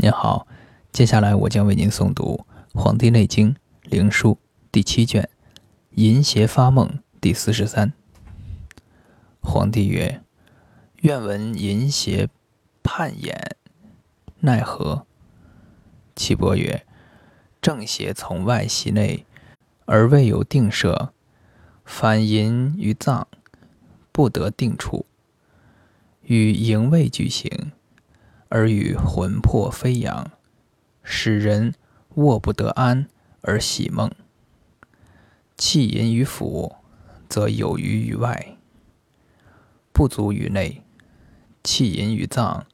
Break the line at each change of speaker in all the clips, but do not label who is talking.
您好，接下来我将为您诵读《黄帝内经·灵枢》第七卷《淫邪发梦》第四十三。皇帝曰：“愿闻淫邪叛衍，奈何？”岐伯曰：“正邪从外袭内，而未有定摄，反淫于脏，不得定处，与营卫俱行。”而与魂魄飞扬，使人卧不得安而喜梦。气淫于腑，则有余于外，不足于内；气淫于脏，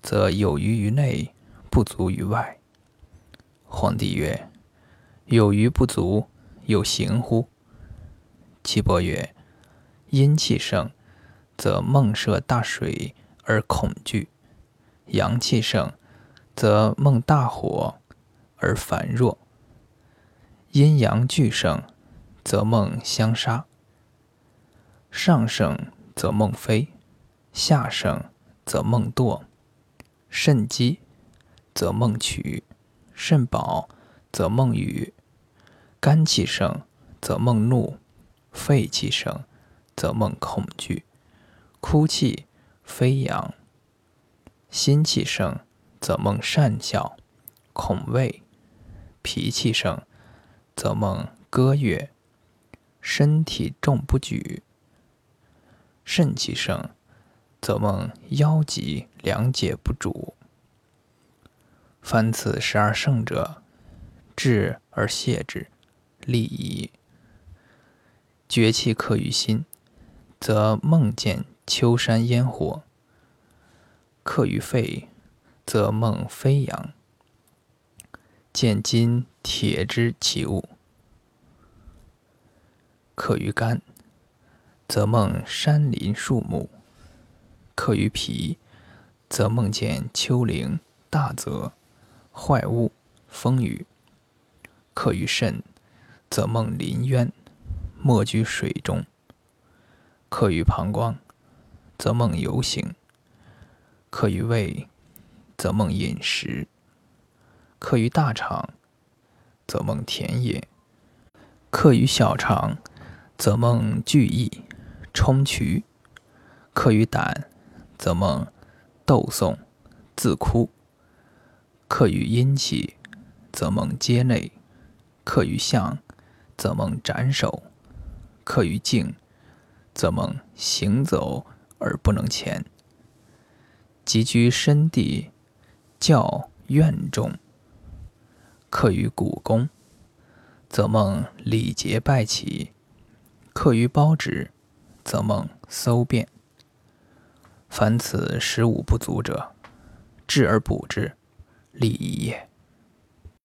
则有余于内，不足于外。皇帝曰：“有余不足，有形乎？”岐伯曰：“阴气盛，则梦涉大水而恐惧。”阳气盛，则梦大火而烦弱；阴阳俱盛，则梦相杀。上盛则梦飞，下盛则梦堕。肾积则梦取，肾饱则梦语。肝气盛则梦怒，肺气盛则梦恐惧。哭泣飞扬。心气盛，则梦善笑、恐畏；脾气盛，则梦歌乐；身体重不举；肾气盛，则梦腰脊两解不主。凡此十二盛者，治而泻之，利矣。绝气克于心，则梦见秋山烟火。克于肺，则梦飞扬；见金铁之起物。克于肝，则梦山林树木；克于脾，则梦见丘陵大泽、坏物、风雨；克于肾，则梦临渊，没居水中；克于膀胱，则梦游行。克于胃，则梦饮食；克于大肠，则梦田野；克于小肠，则梦聚义、冲渠；克于胆，则梦斗讼、自哭；克于阴气，则梦街内；克于相，则梦斩首；克于静，则梦行走而不能前。即居深地，教院中，刻于古宫，则梦礼节拜起；刻于包纸，则梦搜遍。凡此十五不足者，治而补之，利矣也。